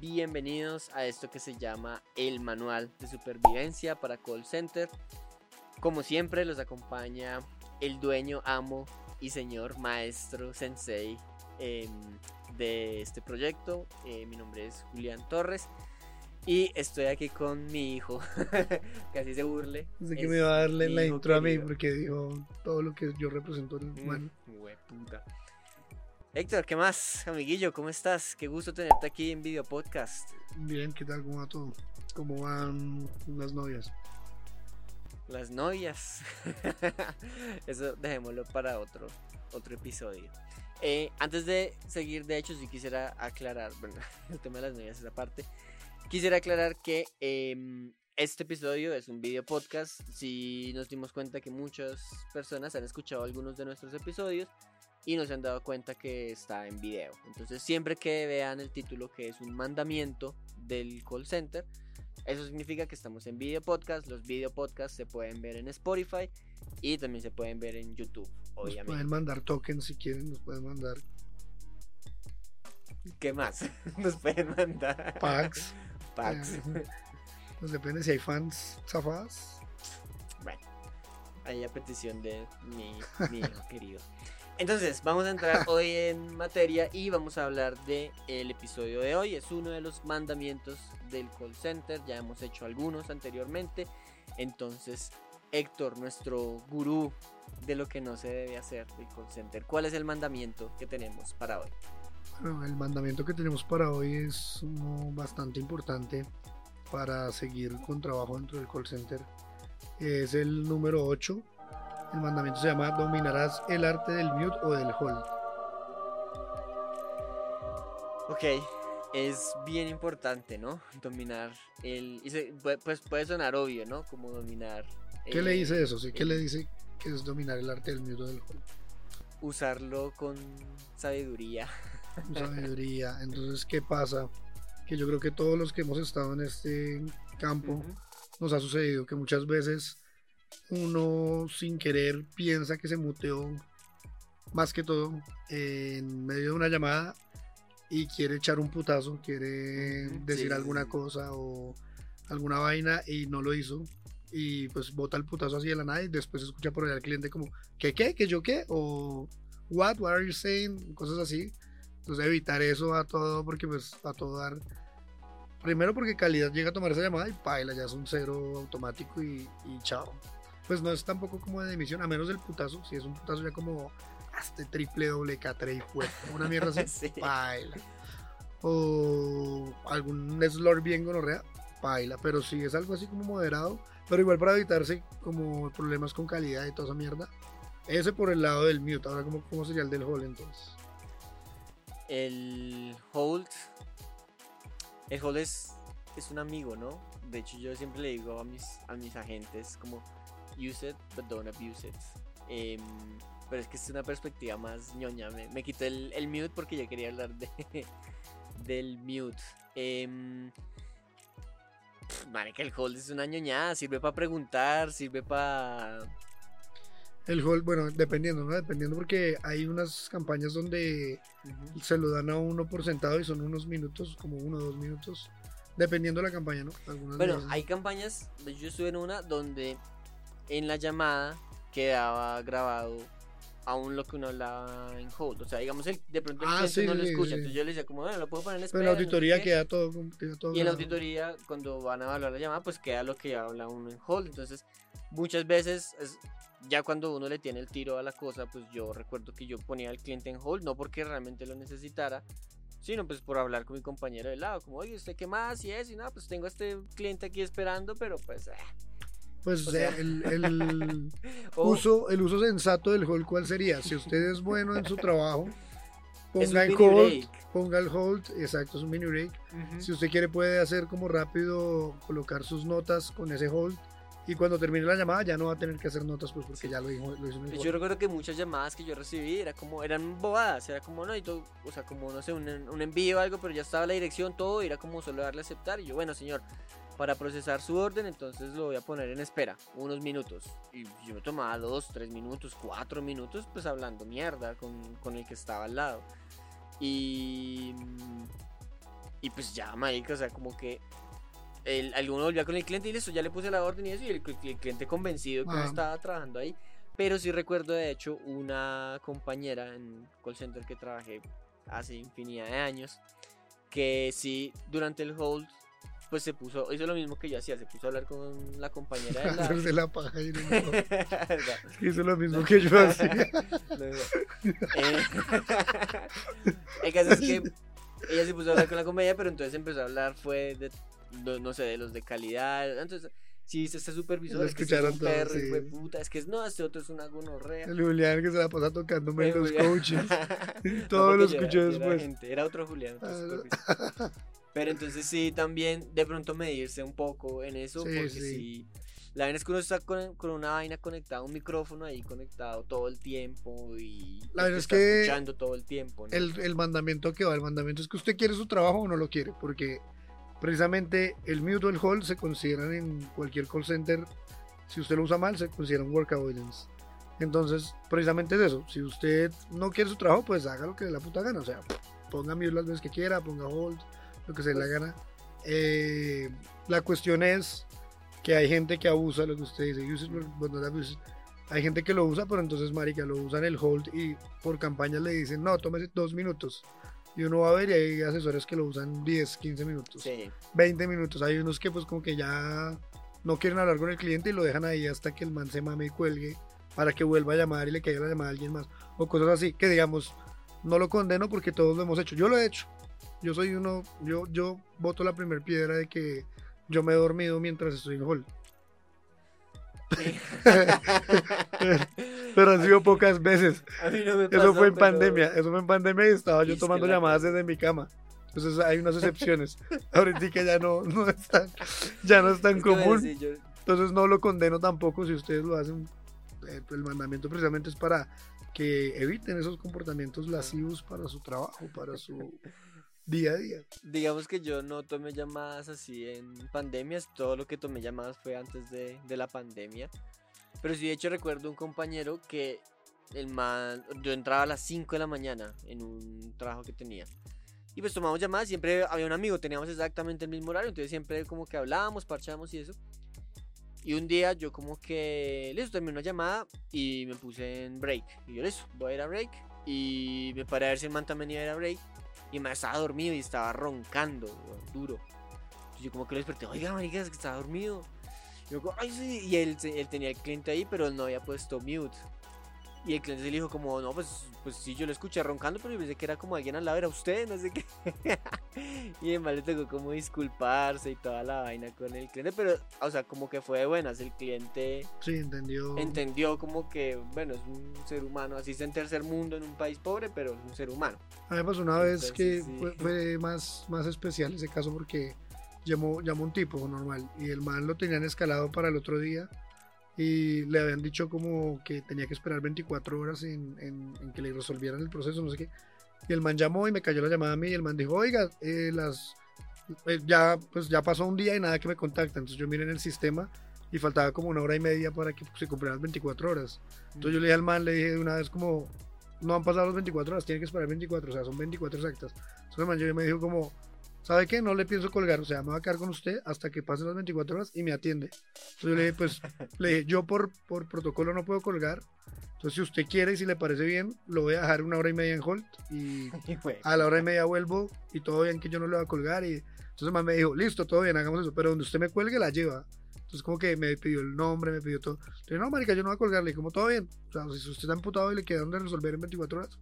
Bienvenidos a esto que se llama el Manual de Supervivencia para Call Center. Como siempre, los acompaña el dueño, amo y señor maestro sensei em, de este proyecto. Eh, mi nombre es Julián Torres y estoy aquí con mi hijo, así se burle. Sé que me iba a darle la intro a mí porque dijo todo lo que yo represento en el humano. puta. Héctor, ¿qué más? Amiguillo, ¿cómo estás? Qué gusto tenerte aquí en Video Podcast. Bien, ¿qué tal? ¿Cómo va todo? ¿Cómo van las novias? Las novias. Eso dejémoslo para otro, otro episodio. Eh, antes de seguir, de hecho, sí quisiera aclarar, bueno, el tema de las novias es aparte. Quisiera aclarar que em, este episodio es un video podcast. Si nos dimos cuenta que muchas personas han escuchado algunos de nuestros episodios y no se han dado cuenta que está en video. Entonces, siempre que vean el título que es un mandamiento del call center, eso significa que estamos en video podcast. Los video podcasts se pueden ver en Spotify y también se pueden ver en YouTube. Obviamente. Nos pueden mandar tokens si quieren, nos pueden mandar. ¿Qué más? Nos pueden mandar. Packs. pues depende si hay fans zafadas. Bueno, ahí a petición de mi, hijo querido. Entonces, vamos a entrar hoy en materia y vamos a hablar del el episodio de hoy. Es uno de los mandamientos del call center. Ya hemos hecho algunos anteriormente. Entonces, Héctor, nuestro gurú de lo que no se debe hacer del call center, ¿cuál es el mandamiento que tenemos para hoy? el mandamiento que tenemos para hoy es uno bastante importante para seguir con trabajo dentro del call center. Es el número 8. El mandamiento se llama dominarás el arte del mute o del hold. Ok, es bien importante, ¿no? Dominar el... Pues puede sonar obvio, ¿no? Como dominar... ¿Qué le dice eso? ¿Sí? ¿Qué le dice que es dominar el arte del mute o del hold? Usarlo con sabiduría. sabiduría. Entonces, ¿qué pasa? Que yo creo que todos los que hemos estado en este campo nos ha sucedido que muchas veces uno sin querer piensa que se muteó más que todo en medio de una llamada y quiere echar un putazo, quiere decir alguna cosa o alguna vaina y no lo hizo y pues bota el putazo así de la nada y después escucha por allá al cliente como ¿qué qué? ¿que yo qué? o what? what are you saying? cosas así entonces evitar eso a todo, porque pues a todo dar. Primero porque calidad llega a tomar esa llamada y paila, ya es un cero automático y, chao. Pues no es tampoco como de emisión, a menos del putazo. Si es un putazo ya como hasta triple doble catre y una mierda así, paila. O algún slur bien gonorrea, paila. Pero si es algo así como moderado, pero igual para evitarse como problemas con calidad y toda esa mierda. Ese por el lado del mute. Ahora, ¿cómo, cómo sería el del hall entonces? el hold. El hold es, es un amigo, ¿no? De hecho, yo siempre le digo a mis, a mis agentes como use it, but don't abuse it. Em, pero es que es una perspectiva más ñoña. Me, me quité el, el, mute porque yo quería hablar de, del mute. Eh, que el hold es una ñoñada. Sirve para preguntar, sirve para el hold, bueno, dependiendo, ¿no? Dependiendo porque hay unas campañas donde se lo dan a uno por sentado y son unos minutos, como uno o dos minutos, dependiendo de la campaña, ¿no? bueno, hay campañas, yo estuve en una donde en la llamada quedaba grabado aún lo que uno hablaba en hold. O sea, digamos, el, de pronto el ah, no lo escucha. Entonces yo le decía, como, bueno, lo puedo poner en espera. Pero en la auditoría queda, todo, Y en la auditoría, cuando van a evaluar la llamada, pues queda lo que habla uno en hold. Entonces, muchas veces es, ya cuando uno le tiene el tiro a la cosa, pues yo recuerdo que yo ponía al cliente en hold, no porque realmente lo necesitara, sino pues por hablar con mi compañero de lado, como, oye, ¿usted qué más? Y eso, y nada, pues tengo a este cliente aquí esperando, pero pues... Eh. Pues el, uso, el uso sensato del hold, ¿cuál sería? Si usted es bueno en su trabajo, ponga el hold, ponga el hold, exacto, es un mini break. Si usted quiere puede hacer como rápido, colocar sus notas con ese hold y cuando termine la llamada ya no va a tener que hacer notas pues porque ya lo, dijo, lo hizo Yo recuerdo que muchas llamadas que yo recibí era como, eran bobadas, era como, no, y todo, o sea, como, no sé, un, un envío o algo, pero ya estaba la dirección, todo, y era como solo darle a aceptar. Y yo, bueno, señor, para procesar su orden, entonces lo voy a poner en espera, unos minutos. Y yo me tomaba dos, tres minutos, cuatro minutos, pues hablando mierda con, con el que estaba al lado. Y Y pues ya, marica, o sea, como que el, alguno volvía con el cliente y listo, ya le puse la orden y eso, y el, el cliente convencido que no Ah. estaba trabajando ahí. Pero sí recuerdo, de hecho, una compañera en call center que trabajé hace infinidad de años, que sí, durante el hold, pues se puso, hizo lo mismo que yo hacía, se puso a hablar con la compañera de la... Hacerse la paja y no- ¿Verdad? Hizo lo mismo que yo hacía. No, no. Eh, el caso es que ella se puso a hablar con la compañía, pero entonces empezó a hablar fue de, no, no sé, de los de calidad. Entonces, sí, este supervisor, Lo es que es un perro, fue puta, es que no, este otro es una gonorrea. El Julián que se la pasa tocándome en los Julián. coaches. No, Todo lo era- escuché era después. gente, Era otro Julián. otro Ah, no. supervisor. Pero entonces sí, también de pronto medirse un poco en eso, Sí, porque sí. sí. La vaina es que uno está con, con una vaina conectada, un micrófono ahí conectado todo el tiempo y La verdad es está que escuchando todo el tiempo. ¿no? El, el mandamiento que va, el mandamiento es que usted quiere su trabajo o no lo quiere, porque precisamente el mute o el hold se consideran en cualquier call center, si usted lo usa mal, se considera un work avoidance. Entonces, precisamente es eso. Si usted no quiere su trabajo, pues haga lo que le la puta gana. O sea, ponga mute las veces que quiera, ponga hold, lo que se dé la gana. Eh, la cuestión es que hay gente que abusa lo que usted dice. use it, but not abuse it. Hay gente que lo usa, pero entonces, marica, lo usan el hold y por campaña le dicen, no, tómese dos minutos. Y uno va a ver y hay asesores que lo usan 10, 15 minutos, Sí. 20 minutos. Hay unos que pues como que ya no quieren hablar con el cliente y lo dejan ahí hasta que el man se mame y cuelgue para que vuelva a llamar y le caiga la llamada a alguien más. O cosas así, que digamos, no lo condeno porque todos lo hemos hecho. Yo lo he hecho. Yo soy uno, yo, yo boto la primera piedra de que yo me he dormido mientras estoy en hall. Pero han sido pocas veces. No me Eso pasó, fue en pero- pandemia, eso fue en pandemia y estaba yo tomando la llamadas desde mi cama. Entonces hay unas excepciones. Ahorita que ya no, no es tan, ya no es tan Es común. sí, yo- Entonces no lo condeno tampoco si ustedes lo hacen. Eh, El mandamiento precisamente es para que eviten esos comportamientos lascivos para su trabajo, para su día a día. digamos que yo no tomé llamadas así en pandemias, todo lo que tomé llamadas fue antes de, de la pandemia. Pero sí, de hecho recuerdo un compañero que el man, yo entraba a las 5 de la mañana en un trabajo que tenía. Y pues tomamos llamadas, siempre había un amigo, teníamos exactamente el mismo horario, entonces siempre como que hablábamos, parchábamos y eso. Y un día yo como que, listo, terminé una llamada y me puse en break. Y yo, listo, voy a ir a break. Y me paré a ver si el man también iba a ir a break. Y me estaba dormido y estaba roncando, duro. Entonces yo como que lo desperté, oiga, marica, es que estaba dormido. Y yo como, ay, sí. Y él, él tenía el cliente ahí, pero él no había puesto mute. Y el cliente se le dijo como, no, pues, pues sí, yo lo escuché roncando, pero yo pensé que era como alguien al lado, era usted, no sé qué. y además le tocó como disculparse y toda la vaina con el cliente, pero, o sea, como que fue de buenas, el cliente Sí, entendió. entendió como que, bueno, es un ser humano, así está en tercer mundo en un país pobre, pero es un ser humano. A mí me pasó una vez que Entonces, sí. fue, fue más, más especial ese caso porque llamó, llamó un tipo normal y el man lo tenían escalado para el otro día y le habían dicho como que tenía que esperar 24 horas en, en- en que le resolvieran el proceso, no sé qué. Y el man llamó y me cayó la llamada a mí y el man dijo, oiga, eh, las, eh, ya, pues ya pasó un día y nada que me contacta. Entonces yo miré en el sistema y faltaba como una hora y media para que se cumplieran las 24 horas. Entonces yo le dije al man, le dije de una vez como, no han pasado las 24 horas, tiene que esperar 24, o sea, son 24 exactas. Entonces el man yo me dijo como, ¿sabe qué? No le pienso colgar, o sea, me voy a quedar con usted hasta que pasen las 24 horas y me atiende. Entonces yo le dije, pues, le dije, yo por, por protocolo no puedo colgar, entonces si usted quiere y si le parece bien, lo voy a dejar una hora y media en hold y a la hora y media vuelvo y todo bien que yo no le voy a colgar y entonces man me dijo, listo, todo bien, hagamos eso, pero donde usted me cuelgue la lleva. Entonces como que me pidió el nombre, me pidió todo. Le dije, no, marica, yo no voy a colgarle, como todo bien. O sea, si usted está imputado y le quedaron de resolver en 24 horas.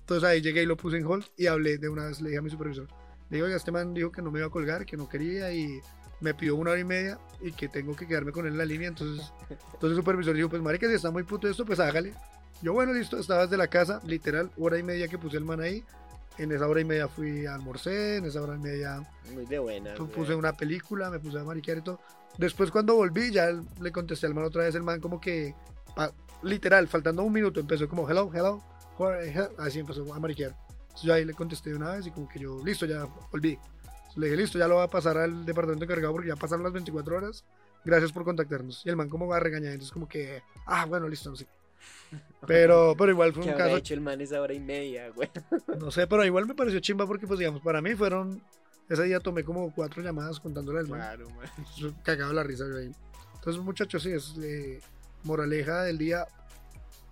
Entonces ahí llegué y lo puse en hold y hablé de una vez, le dije a mi supervisor. Digo, oiga, este man dijo que no me iba a colgar, que no quería y me pidió una hora y media y que tengo que quedarme con él en la línea. Entonces, entonces el supervisor dijo, pues marica, si está muy puto esto, pues hágale. Yo, bueno, listo, estaba desde la casa, literal, hora y media que puse el man ahí. En esa hora y media fui a almorcé, en esa hora y media Muy de buena. pu- puse una película, me puse a mariquear y todo. Después cuando volví, ya le contesté al man otra vez, el man como que, pa- literal, faltando un minuto, empezó como, hello, hello, Jorge, he-", así empezó a mariquear. Entonces yo ahí le contesté una vez y como que yo, listo, ya volví. Entonces le dije, listo, ya lo va a pasar al departamento encargado porque ya pasaron las 24 horas. Gracias por contactarnos. Y el man como va a regañar, entonces como que, ah, bueno, listo, no sé. Pero, pero igual fue ¿Qué un caso hecho el man esa hora y media, güey? no sé, pero igual me pareció chimba porque, pues, digamos, para mí fueron Ese día tomé como cuatro llamadas contándole al man. Claro, man. Cagado la risa ahí. Entonces, muchachos, sí, es eh, moraleja del día.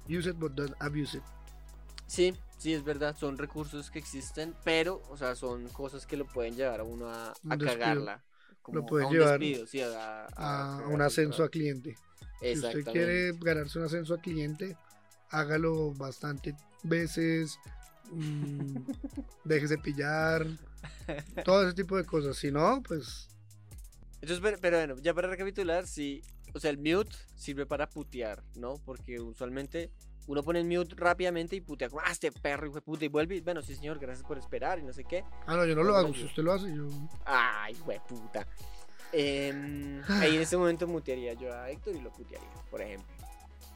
Use it, but don't abuse it. Sí, sí, es verdad, son recursos que existen, pero, o sea, son cosas que lo pueden llevar a uno a, a cagarla. Lo como puede a un llevar despido, sí, a, a A cagarla un en ascenso a cliente. Si usted quiere ganarse un ascenso a cliente, hágalo bastante veces. mm, déjese pillar. Todo ese tipo de cosas. Si no, pues. Entonces, pero, pero bueno, ya para recapitular, sí, o sea, el mute sirve para putear, ¿no? Porque usualmente uno pone el mute rápidamente y putea como, ah, este perro, hijo de puta, y vuelve y, bueno, sí, señor, gracias por esperar y no sé qué. Ah, no, yo no lo hago. Si usted lo hace, yo. Ay, hijo de puta. Em, ahí en ese momento mutearía yo a Héctor y lo putearía, por ejemplo.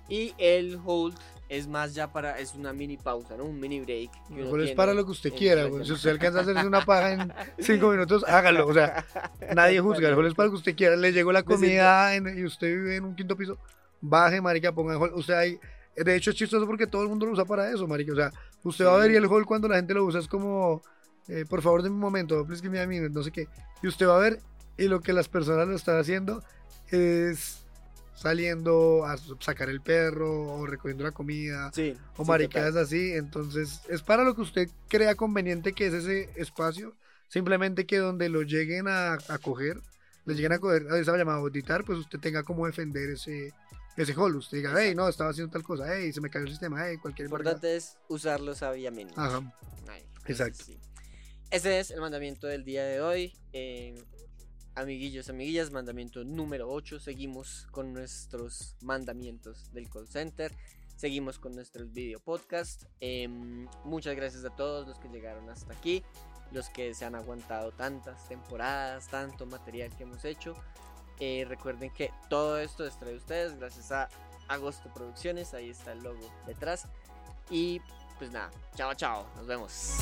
Y el hold es más ya para, es una mini pausa, ¿no? Un mini break. Mejor es para lo que usted quiera. güey. Si usted alcanza a hacerse una paja en cinco minutos, hágalo. O sea, nadie juzga. Hall es para lo que usted quiera. Le llegó la comida en- y usted vive en un quinto piso. Baje, marica, ponga el hall. Usted hay. De hecho, es chistoso porque todo el mundo lo usa para eso, marica. O sea, usted va a ver y el hall cuando la gente lo usa es como, eh, por favor, de un momento, please give me a minute, no sé qué. Y usted va a ver y lo que las personas lo están haciendo es saliendo a sacar el perro o recogiendo la comida Sí. o sí, maricadas así. Entonces, es para lo que usted crea conveniente que es ese espacio. Simplemente que donde lo lleguen a, a coger, le lleguen a coger, a esa llamada auditar, pues usted tenga como defender ese, ese hall. Usted diga, hey, no, estaba haciendo tal cosa, hey, se me cayó el sistema, hey, cualquier Lo importante es usarlo sabiamente. Ajá. Ay, Exacto. sí. Ese es el mandamiento del día de hoy. Eh, amiguillos, amiguillas, mandamiento número 8. Seguimos con nuestros mandamientos del call center. Seguimos con nuestros video podcast. Em, muchas gracias a todos los que llegaron hasta aquí. Los que se han aguantado tantas temporadas, tanto material que hemos hecho. Eh, recuerden que todo esto es traído ustedes gracias a Agosto Producciones. Ahí está el logo detrás. Y pues nada, chao, chao. Nos vemos.